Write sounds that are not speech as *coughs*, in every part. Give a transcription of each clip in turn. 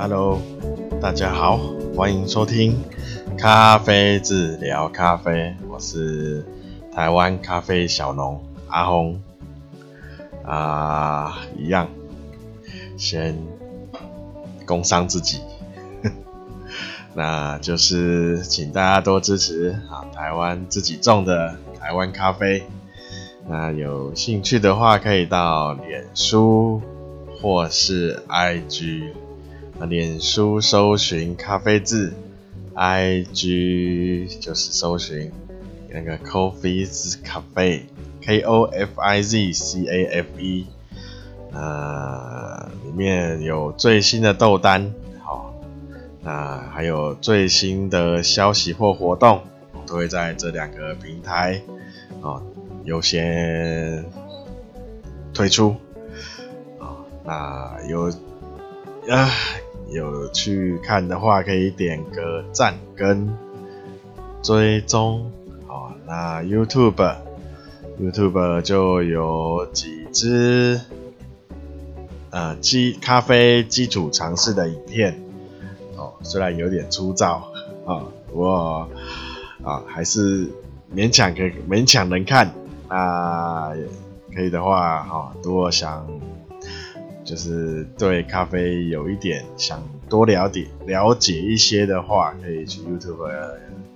Hello，大家好，欢迎收听咖啡治疗咖啡，我是台湾咖啡小农阿红啊，一样，先工商自己，*laughs* 那就是请大家多支持啊，台湾自己种的台湾咖啡。那有兴趣的话，可以到脸书或是 IG。那脸书搜寻咖啡志，IG 就是搜寻那个 Coffeez Cafe，K O F I Z C A F E。呃，里面有最新的豆单，好，那还有最新的消息或活动，都会在这两个平台啊。优先推出啊，那有啊有去看的话，可以点个赞跟追踪好。那 YouTube YouTube 就有几支呃基咖啡基础尝试的影片哦，虽然有点粗糙啊，不过啊还是勉强可勉强能看。那可以的话，哈，如果想就是对咖啡有一点想多了解了解一些的话，可以去 YouTube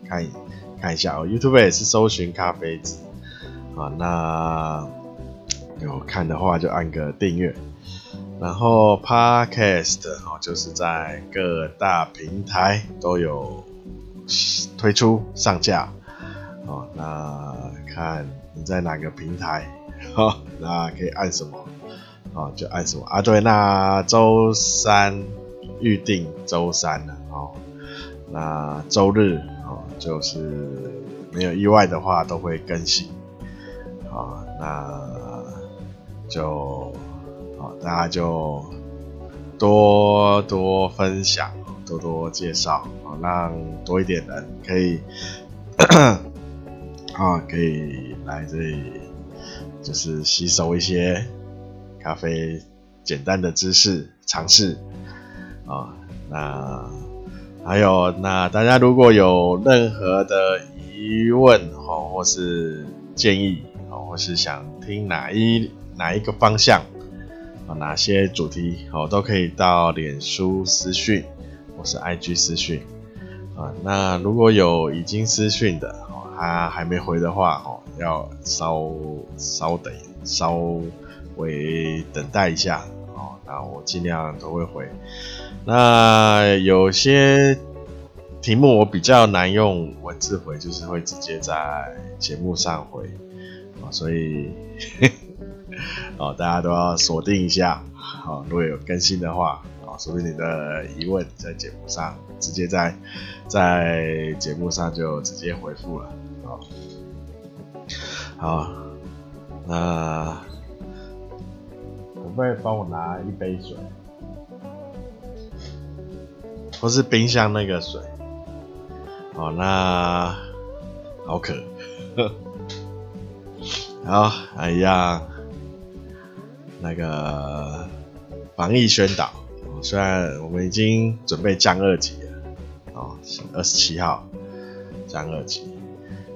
看看一下哦。YouTube 也是搜寻咖啡志啊。那有看的话就按个订阅，然后 Podcast 哦，就是在各大平台都有推出上架哦。那看。你在哪个平台？*laughs* 哈，那可以按什么？哦，就按什么啊？对，那周三预定周三了哦。那周日哦，就是没有意外的话都会更新。好，那就好，大家就多多分享，多多介绍，让多一点人可以。啊，*coughs* 可以来这里，就是吸收一些咖啡简单的知识、尝试啊。那还有，那大家如果有任何的疑问哦，或是建议哦，或是想听哪一哪一个方向啊，哪些主题哦，都可以到脸书私讯或是 IG 私讯啊。那如果有已经私讯的哦。他还没回的话，哦，要稍稍等，稍会等待一下，哦，那我尽量都会回。那有些题目我比较难用文字回，就是会直接在节目上回，所以，*laughs* 哦，大家都要锁定一下，好，如果有更新的话，哦，说不定你的疑问在节目上直接在在节目上就直接回复了。好，那可不可以帮我拿一杯水？或是冰箱那个水？哦，那好渴。*laughs* 好，哎呀，那个防疫宣导。虽然我们已经准备降二级了，哦，二十七号降二级。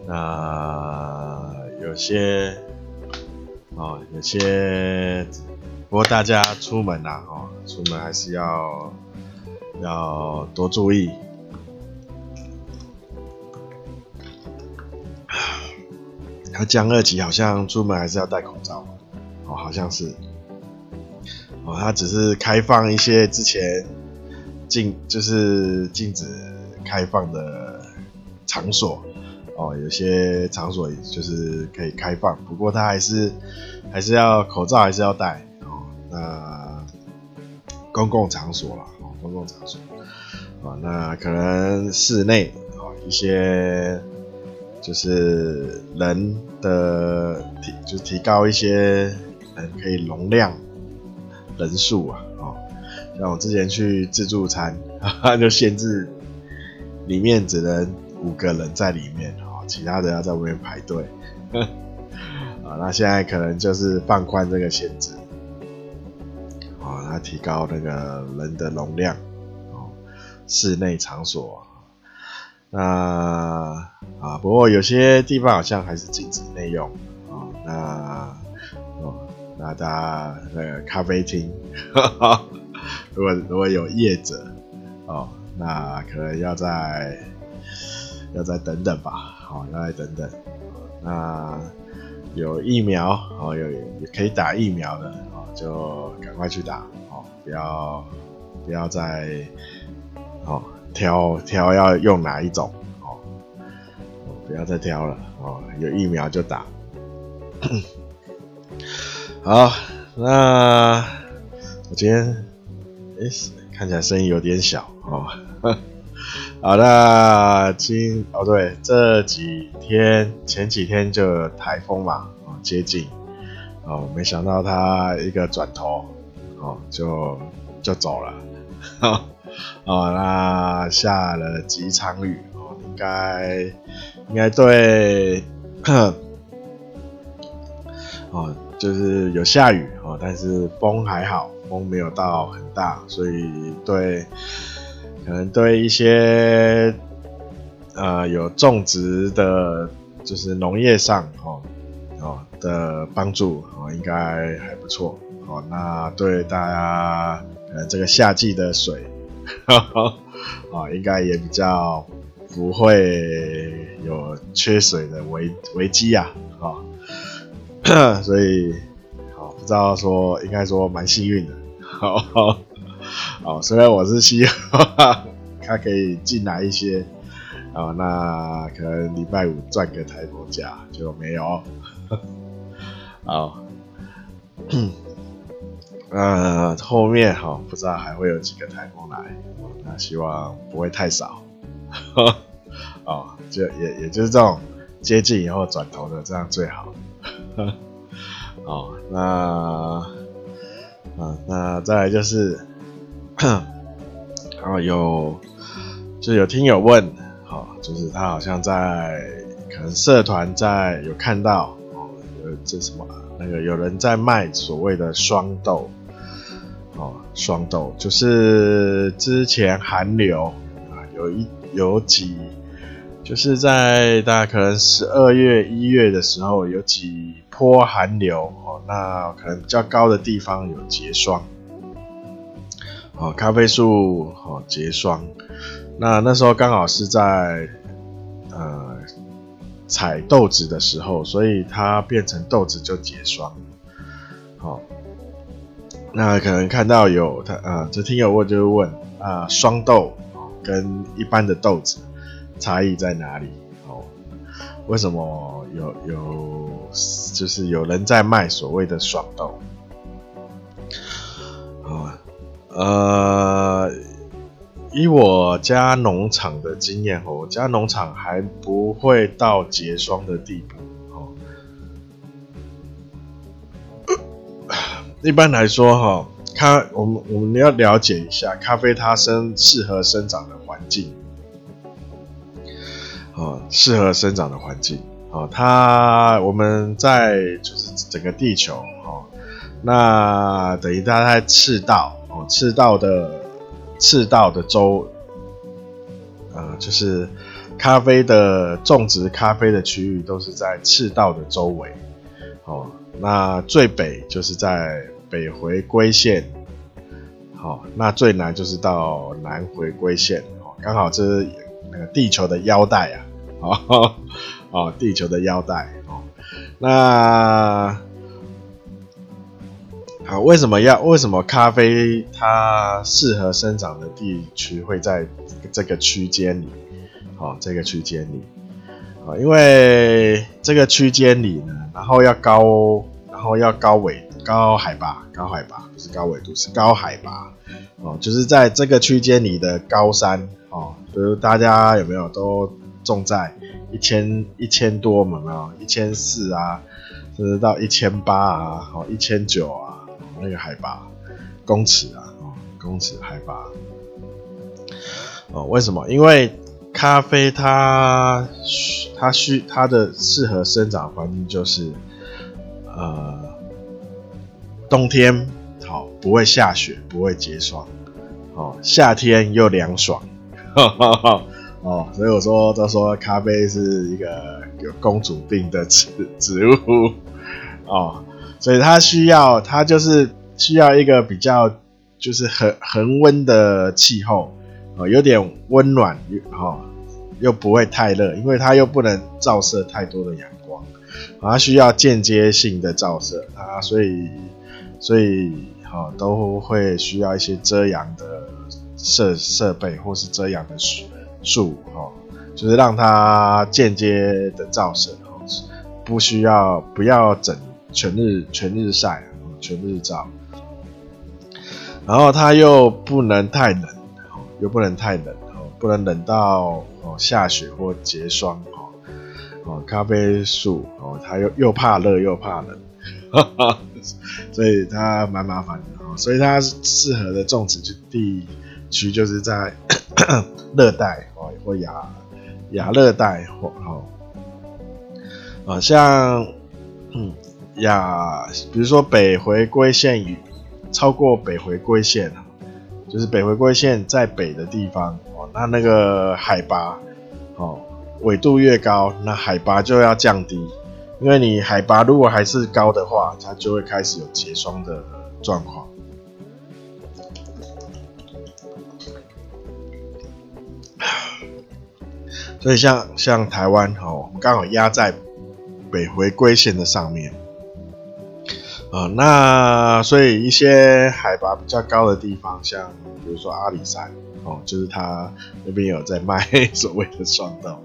那有些哦，有些不过大家出门呐，哦，出门还是要要多注意。他降二级，好像出门还是要戴口罩，哦，好像是，哦，他只是开放一些之前禁，就是禁止开放的场所。哦，有些场所就是可以开放，不过他还是还是要口罩还是要戴。那公共场所啦，公共场所啊，那可能室内啊，一些就是人的提就提高一些人可以容量人数啊，哦，像我之前去自助餐，哈哈，就限制里面只能五个人在里面。其他的要在外面排队，啊，*laughs* 那现在可能就是放宽这个限制，提高那个人的容量，哦室内场所。那啊，不过有些地方好像还是禁止内用啊。那哦，那大家那个咖啡厅，*laughs* 如果如果有业者哦，那可能要再要再等等吧。好，要再等等。那有疫苗哦，有也可以打疫苗的哦，就赶快去打，不要不要再哦。挑挑要用哪一种哦？不要再挑了哦，有疫苗就打。*coughs* 好，那我今天哎、看起来声音有点小哦。*laughs* 好，那今哦对，这几天前几天就台风嘛，哦接近哦，没想到它一个转头哦就就走了。*laughs* 哦，那下了几场雨哦，应该应该对，*coughs* 哦，就是有下雨哦，但是风还好，风没有到很大，所以对，可能对一些呃有种植的，就是农业上哦哦的帮助哦，应该还不错哦。那对大家呃这个夏季的水。哈哈，啊，应该也比较不会有缺水的危危机啊，啊，所以，好，不知道说，应该说蛮幸运的，好，好，虽然我是希望 *laughs* 他可以进来一些，啊，那可能礼拜五赚个台风假就没有，好。*laughs* *coughs* 呃，后面哈、不知道还会有几个台风来，那希望不会太少，*laughs* 哦，就也也就是这种接近以后转头的这样最好，*laughs* 哦，那啊那再来就是，然 *coughs* 后有就有听友问，好、哦，就是他好像在可能社团在有看到，哦，有这什么那个有人在卖所谓的双豆。哦，双豆就是之前寒流啊，有一有几，就是在大概可能十二月一月的时候，有几波寒流哦，那可能较高的地方有结霜，哦，咖啡树哦结霜，那那时候刚好是在呃采豆子的时候，所以它变成豆子就结霜，好。那可能看到有他啊，这听友问就是问啊，双豆跟一般的豆子差异在哪里？哦，为什么有有就是有人在卖所谓的双豆？啊，呃，以我家农场的经验哦，我家农场还不会到结霜的地步。一般来说，哈，咖我们我们要了解一下咖啡它生适合生长的环境，啊，适合生长的环境，啊，它我们在就是整个地球，哈，那等于它在赤道，哦，赤道的赤道的周，呃，就是咖啡的种植咖啡的区域都是在赤道的周围，哦，那最北就是在。北回归线，好，那最南就是到南回归线，哦，刚好这是那个地球的腰带啊，哦，哦，地球的腰带，哦，那好，为什么要为什么咖啡它适合生长的地区会在这个区间里？好，这个区间里，啊，因为这个区间里呢，然后要高，然后要高纬。高海拔，高海拔不是高纬度，是高海拔哦，就是在这个区间里的高山哦，比如大家有没有都种在一千一千多嘛？没有一千四啊，甚至到一千八啊，哦一千九啊，那个海拔公尺啊，哦公尺海拔哦，为什么？因为咖啡它它需它的适合生长环境就是呃。冬天好，不会下雪，不会结霜，哦，夏天又凉爽，*laughs* 哦，所以我说都说咖啡是一个有公主病的植植物哦，所以它需要它就是需要一个比较就是恒恒温的气候哦，有点温暖哦，又不会太热，因为它又不能照射太多的阳光，它需要间接性的照射啊，所以所以哦都会需要一些遮阳的设设备或是遮阳的树。树哦，就是让它间接的照射哦，不需要不要整全日全日晒，全日照，然后它又不能太冷哦，又不能太冷哦，不能冷到哦下雪或结霜哦，咖啡树哦，它又又怕热又怕冷，*laughs* 所以它蛮麻烦的哦，所以它适合的种植地区就是在 *coughs* 热带。或亚亚热带或哦，啊像嗯亚，比如说北回归线与超过北回归线，就是北回归线在北的地方哦，那那个海拔哦纬度越高，那海拔就要降低，因为你海拔如果还是高的话，它就会开始有结霜的状况。所以像像台湾哦，我们刚好压在北回归线的上面，呃，那所以一些海拔比较高的地方，像比如说阿里山哦，就是它那边有在卖 *laughs* 所谓的双豆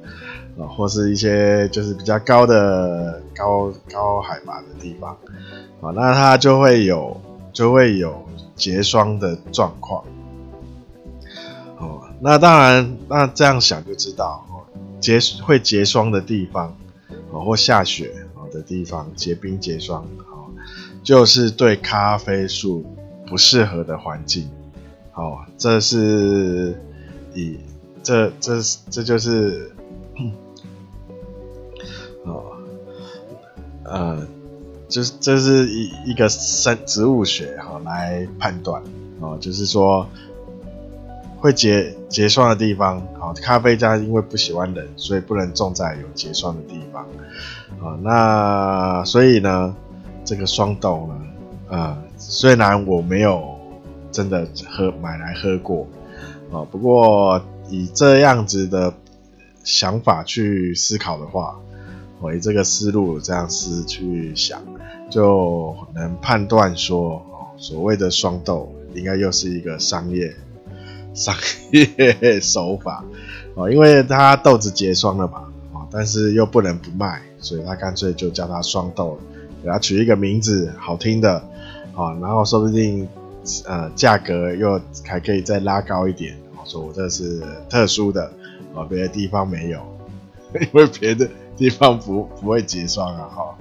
啊，或是一些就是比较高的高高海拔的地方啊，那它就会有就会有结霜的状况哦。那当然，那这样想就知道。结会结霜的地方，哦，或下雪哦的地方，结冰结霜，哦，就是对咖啡树不适合的环境，哦，这是以这这这就是，*coughs* 哦，呃，就是这是一一个生植物学哈、哦、来判断，哦，就是说。会结结霜的地方，好，咖啡家因为不喜欢冷，所以不能种在有结霜的地方，啊，那所以呢，这个双豆呢，呃，虽然我没有真的喝买来喝过，啊，不过以这样子的想法去思考的话，我以这个思路这样思去想，就能判断说，哦，所谓的双豆应该又是一个商业。*laughs* 商业手法哦，因为它豆子结霜了嘛啊，但是又不能不卖，所以他干脆就叫它双豆，给它取一个名字好听的啊，然后说不定呃价格又还可以再拉高一点，说我这是特殊的啊，别的地方没有，*laughs* 因为别的地方不不会结霜啊哈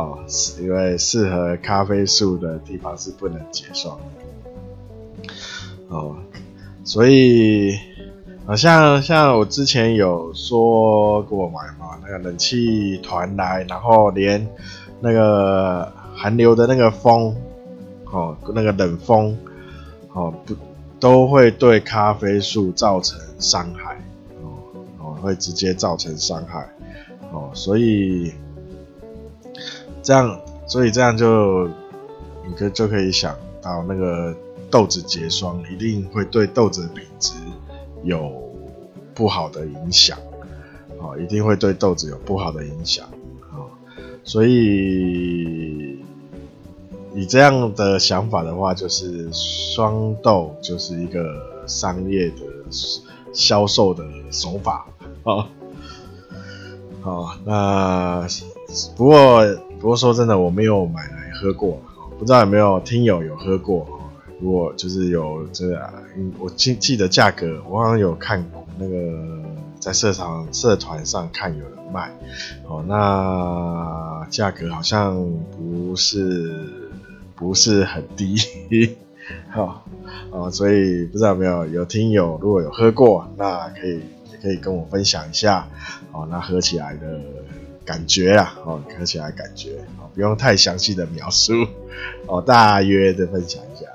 啊，因为适合咖啡树的地方是不能结霜哦。所以，好像像我之前有说过嘛，嘛那个冷气团来，然后连那个寒流的那个风，哦，那个冷风，哦，不都会对咖啡树造成伤害，会直接造成伤害，哦，所以这样，所以这样就，你可就可以想到那个。豆子结霜一定会对豆子的品质有不好的影响，哦，一定会对豆子有不好的影响，哦，所以以这样的想法的话，就是双豆就是一个商业的销售的手法，好，*laughs* 好，那不过不过说真的，我没有买来喝过，不知道有没有听友有喝过。如果就是有这个，我记记得价格，我好像有看过那个在社场社团上看有人卖，哦，那价格好像不是不是很低，好，哦，所以不知道有没有有听友如果有喝过，那可以也可以跟我分享一下，哦，那喝起来的感觉啊，哦，喝起来感觉，哦，不用太详细的描述，哦，大约的分享一下。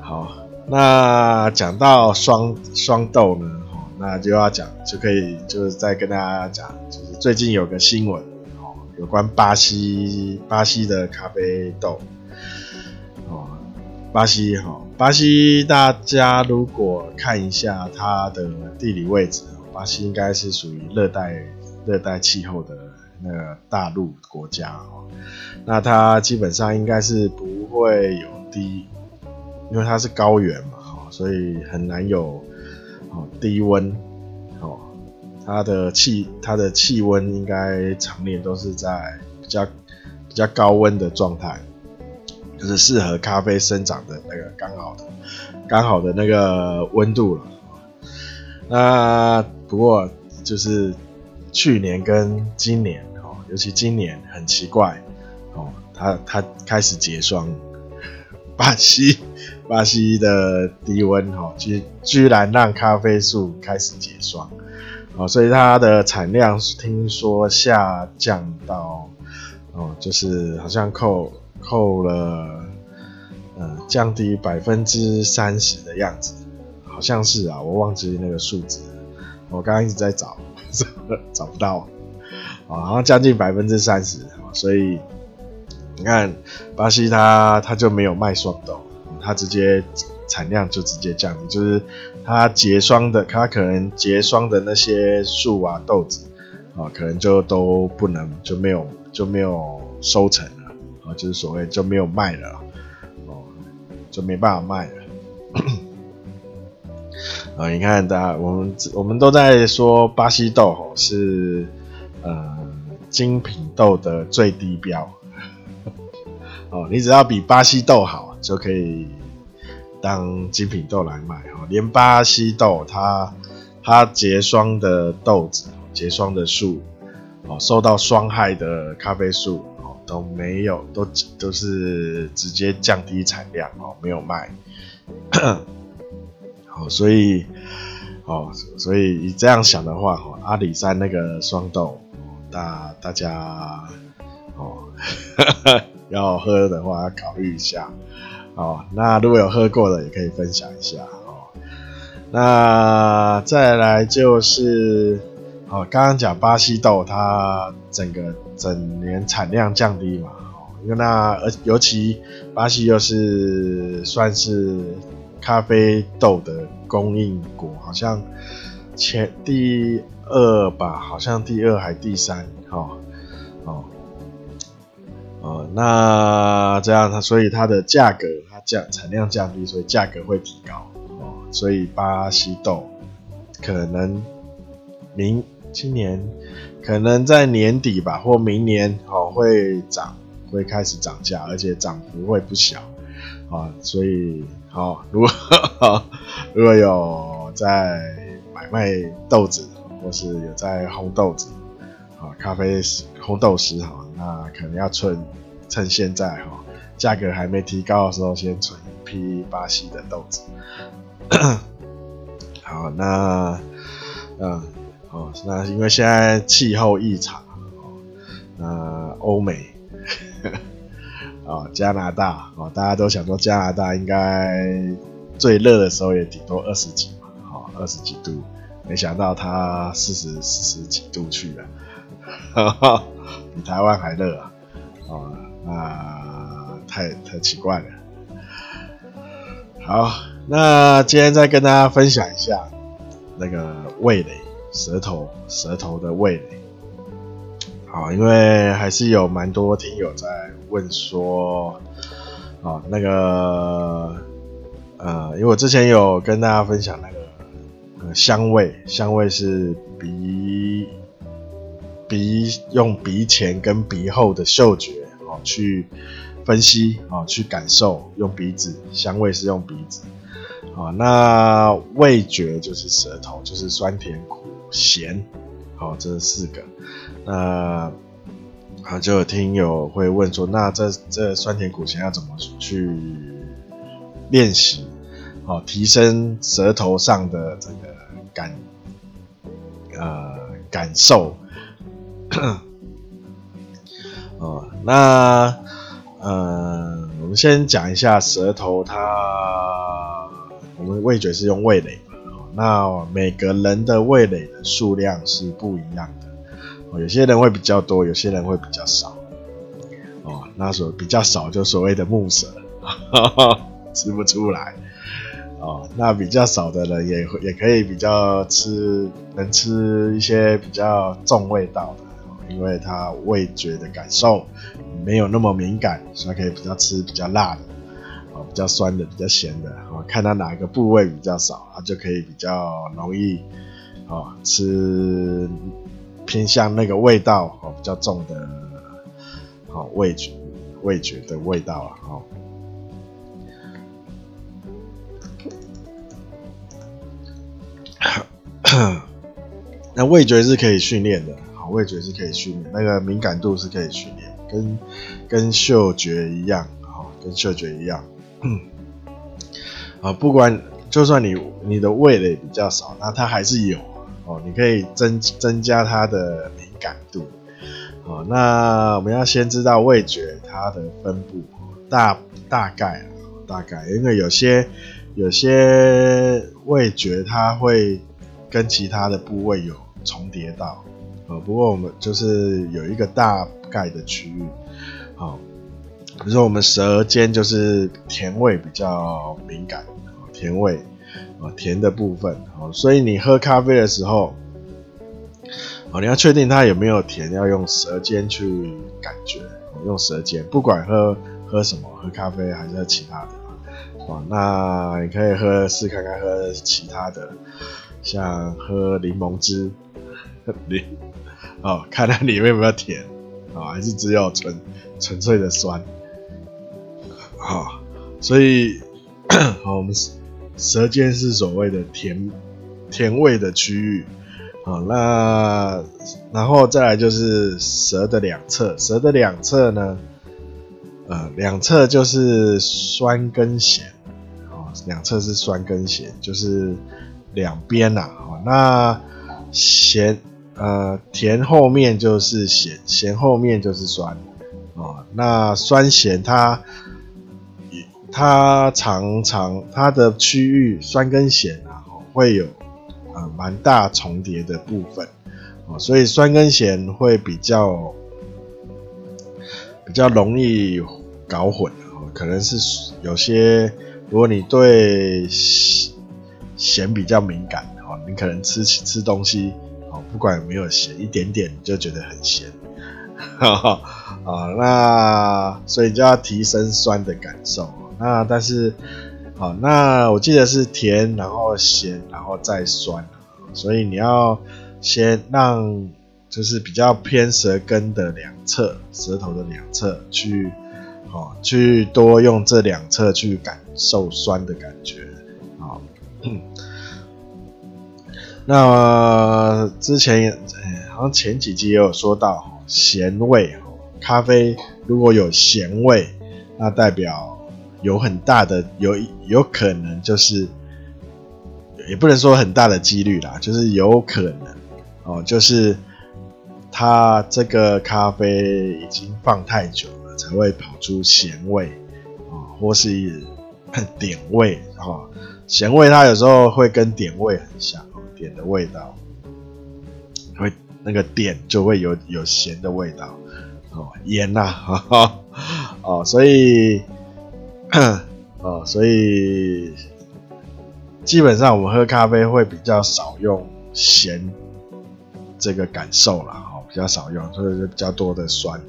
好，那讲到双双豆呢，哦那就要讲就可以就是再跟大家讲，就是最近有个新闻哦，有关巴西巴西的咖啡豆，巴西哈，巴西大家如果看一下它的地理位置，巴西应该是属于热带热带气候的那个大陆国家哦，那它基本上应该是不会有低。因为它是高原嘛，所以很难有哦低温哦，它的气它的气温应该常年都是在比较比较高温的状态，就是适合咖啡生长的那个刚好的刚好的那个温度了。那不过就是去年跟今年哦，尤其今年很奇怪哦，它它开始结霜，巴西。巴西的低温哈，居居然让咖啡树开始结霜，哦，所以它的产量听说下降到，哦，就是好像扣扣了，呃，降低百分之三十的样子，好像是啊，我忘记那个数字，我刚刚一直在找，找不到，啊，好像将近百分之三十，所以你看巴西它它就没有卖双豆。它直接产量就直接降低，就是它结霜的，它可能结霜的那些树啊豆子啊，可能就都不能就没有就没有收成就是所谓就没有卖了哦，就没办法卖了。啊，你看，大家我们我们都在说巴西豆吼是呃精品豆的最低标哦，你只要比巴西豆好就可以。当精品豆来卖哈，连巴西豆它它结霜的豆子、结霜的树哦，受到霜害的咖啡树都没有，都都是直接降低产量哦，没有卖。好，所以哦，所以你这样想的话哦，阿里山那个双豆，大大家哦 *laughs* 要喝的话，要考虑一下。哦，那如果有喝过的，也可以分享一下哦。那再来就是，哦，刚刚讲巴西豆，它整个整年产量降低嘛，哦，因为那而尤其巴西又是算是咖啡豆的供应国，好像前第二吧，好像第二还第三，哦，哦，哦，那这样它，所以它的价格。它降产量降低，所以价格会提高哦。所以巴西豆可能明今年可能在年底吧，或明年哦会涨，会开始涨价，而且涨幅会不小啊。所以好，如果 *laughs* 如果有在买卖豆子，或是有在烘豆子啊，咖啡烘豆师哈，那可能要趁趁现在哈。价格还没提高的时候，先存一批巴西的豆子。*coughs* 好，那，嗯，哦，那因为现在气候异常，哦，那欧美，*laughs* 哦，加拿大，哦，大家都想说加拿大应该最热的时候也顶多二十几嘛，哦，二十几度，没想到它四十四十几度去了，哈 *laughs* 哈比台湾还热啊，哦，那。太太奇怪了。好，那今天再跟大家分享一下那个味蕾，舌头舌头的味蕾。好，因为还是有蛮多听友在问说，啊，那个呃，因为我之前有跟大家分享那个香味，香味是鼻鼻用鼻前跟鼻后的嗅觉哦去。分析啊，去感受，用鼻子，香味是用鼻子啊。那味觉就是舌头，就是酸甜苦咸，好，这四个。那啊，就有听友会问说，那这这酸甜苦咸要怎么去练习？好，提升舌头上的这个感呃感受。哦，那。呃，我们先讲一下舌头它我们味觉是用味蕾，那每个人的味蕾的数量是不一样的，有些人会比较多，有些人会比较少。哦，那所比较少就所谓的木舌，*laughs* 吃不出来。哦，那比较少的人也也可以比较吃，能吃一些比较重味道的，因为他味觉的感受没有那么敏感，所以可以比较吃比较辣的，比较酸的，比较咸的，哦，看他哪一个部位比较少，他就可以比较容易，哦，吃偏向那个味道哦比较重的，哦，味觉味觉的味道啊，哦。*coughs* 那味觉是可以训练的，好，味觉是可以训练，那个敏感度是可以训练，跟跟嗅觉一样，好，跟嗅觉一样，嗯。啊，不管就算你你的味蕾比较少，那它还是有哦，你可以增增加它的敏感度，哦，那我们要先知道味觉它的分布，大大概大概，因为有些有些味觉它会。跟其他的部位有重叠到，呃，不过我们就是有一个大概的区域，好，比如说我们舌尖就是甜味比较敏感，甜味，啊，甜的部分，好，所以你喝咖啡的时候，哦，你要确定它有没有甜，要用舌尖去感觉，用舌尖，不管喝喝什么，喝咖啡还是喝其他的，哦，那你可以喝试看看喝其他的。像喝柠檬汁，柠 *laughs* 哦，看看里面有没有甜啊、还是只有纯纯粹的酸，好、所以 *coughs* 好、我们舌尖是所谓的甜甜味的区域，好、那然后再来就是舌的两侧，舌的两侧呢，呃，两侧就是酸跟咸，哦，两侧是酸跟咸，就是。两边呐，哦，那咸呃甜后面就是咸，咸后面就是酸，哦，那酸咸它它常常它的区域酸跟咸啊，会有呃蛮大重叠的部分，哦，所以酸跟咸会比较比较容易搞混，哦，可能是有些如果你对。咸比较敏感哦，你可能吃吃东西哦，不管有没有咸，一点点你就觉得很咸，哈哈啊，那所以就要提升酸的感受。那但是，好，那我记得是甜，然后咸，然后再酸，所以你要先让就是比较偏舌根的两侧，舌头的两侧去，哦，去多用这两侧去感受酸的感觉。好，那之前好像前几集也有说到咸味，咖啡如果有咸味，那代表有很大的有有可能就是，也不能说很大的几率啦，就是有可能哦，就是它这个咖啡已经放太久了，才会跑出咸味啊，或是点味啊。咸味它有时候会跟点味很像，点的味道会那个点就会有有咸的味道哦，盐呐、啊，*laughs* 哦，所以 *coughs* 哦，所以基本上我们喝咖啡会比较少用咸这个感受啦，哦，比较少用，所以就比较多的酸。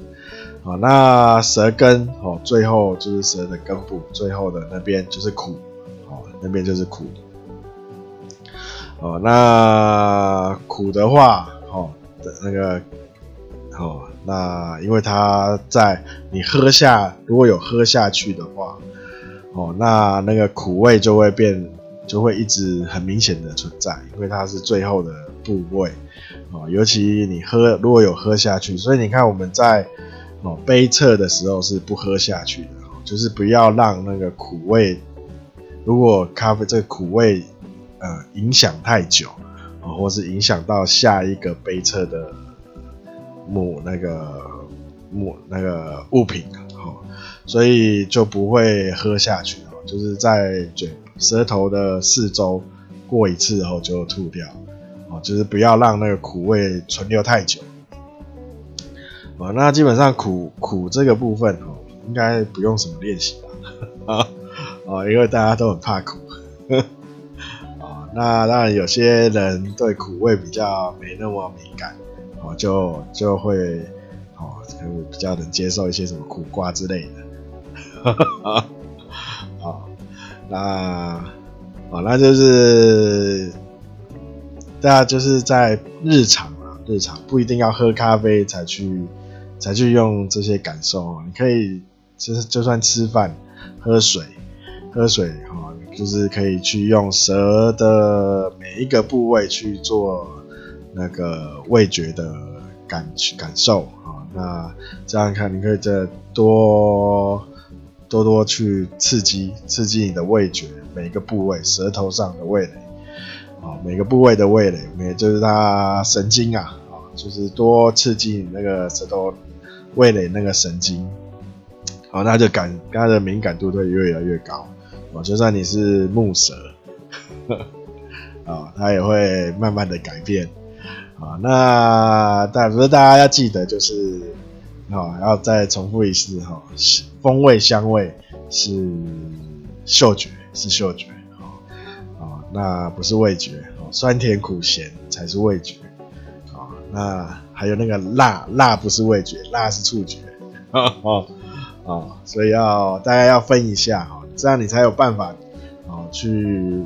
哦，那舌根哦，最后就是舌的根部，最后的那边就是苦。哦那边就是苦，哦，那苦的话，哦的那个，哦，那因为它在你喝下，如果有喝下去的话，哦，那那个苦味就会变，就会一直很明显的存在，因为它是最后的部位，哦，尤其你喝如果有喝下去，所以你看我们在哦杯测的时候是不喝下去的，就是不要让那个苦味。如果咖啡这个苦味，呃，影响太久，哦、或是影响到下一个杯测的母那个母那个物品，所以就不会喝下去哦，就是在嘴舌头的四周过一次后就吐掉，哦，就是不要让那个苦味存留太久。哦，那基本上苦苦这个部分哦，应该不用什么练习吧？啊 *laughs* 哦，因为大家都很怕苦。啊，*laughs* 那当然有些人对苦味比较没那么敏感，哦，就就会哦，就比较能接受一些什么苦瓜之类的。*laughs* 啊，好，那啊，那就是大家就是在日常啊，日常不一定要喝咖啡才去才去用这些感受，你可以就是就算吃饭、喝水、喝水哈，就是可以去用舌的每一个部位去做那个味觉的感感受啊，那这样看你可以再多。多多去刺激刺激你的味觉，每个部位舌头上的味蕾啊，每个部位的味蕾，也就是它神经啊，啊，就是多刺激你那个舌头味蕾那个神经，好，那就感它的敏感度会越来越高啊，就算你是木舌，啊，它也会慢慢的改变啊。那但不是大家要记得就是。好，然后再重复一次哈，风味、香味是嗅觉，是嗅觉，啊，那不是味觉哦，酸甜苦咸才是味觉，啊，那还有那个辣，辣不是味觉，辣是触觉，啊啊，所以要大家要分一下哈，这样你才有办法哦去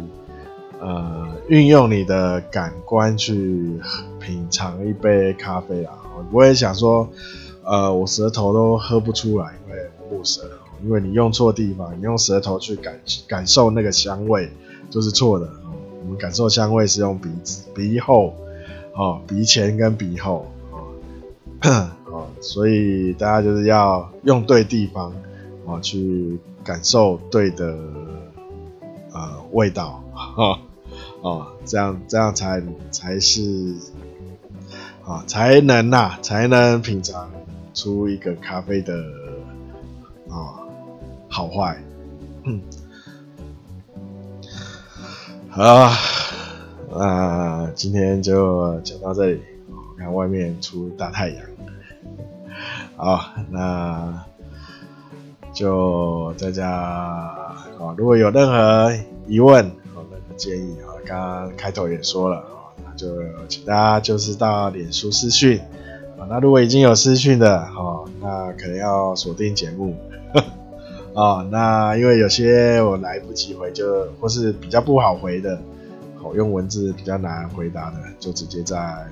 呃运用你的感官去品尝一杯咖啡啊，我也想说。呃，我舌头都喝不出来，因为不舌，因为你用错地方，你用舌头去感感受那个香味，就是错的。我们感受香味是用鼻子、鼻后，哦，鼻前跟鼻后，*coughs* 哦，所以大家就是要用对地方，哦，去感受对的呃味道，哈，哦，这样这样才才是啊，才能呐、才能品尝。出一个咖啡的、好坏，嗯，好啊，那今天就讲到这里。看外面出大太阳，好，那就大家啊，如果有任何疑问和任何建议啊，刚刚开头也说了啊，那就请大家就是到脸书私讯啊。那如果已经有私讯的，哦，那可能要锁定节目，哦，那因为有些我来不及回就，或是比较不好回的，好用文字比较难回答的，就直接在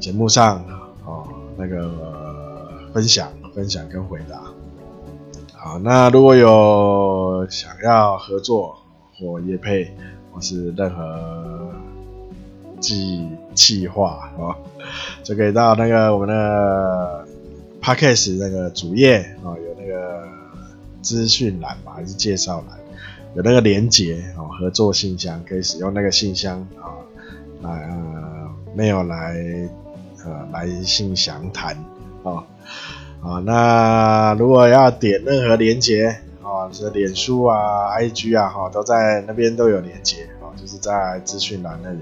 节目上，哦，那个分享、分享跟回答。好，那如果有想要合作或业配，或是任何。计计划啊，就可以到那个我们的 Podcast 那个主页啊，有那个资讯栏嘛，还是介绍栏，有那个连接哦，合作信箱可以使用那个信箱啊，来呃没有来呃来信详谈啊啊，那如果要点任何连接啊，是脸书啊、IG 啊哈，都在那边都有连接啊，就是在资讯栏那里。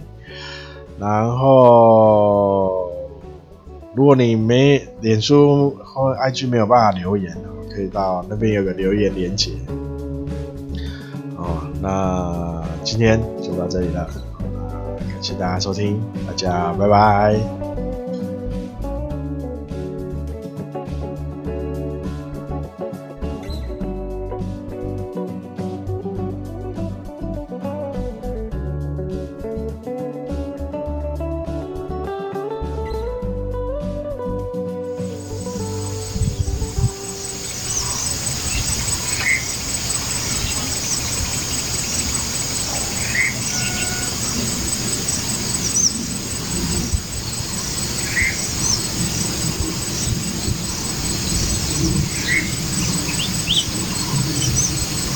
然后，如果你没脸书或 IG 没有办法留言，可以到那边有个留言连接。哦，那今天就到这里了，感谢大家收听，大家拜拜。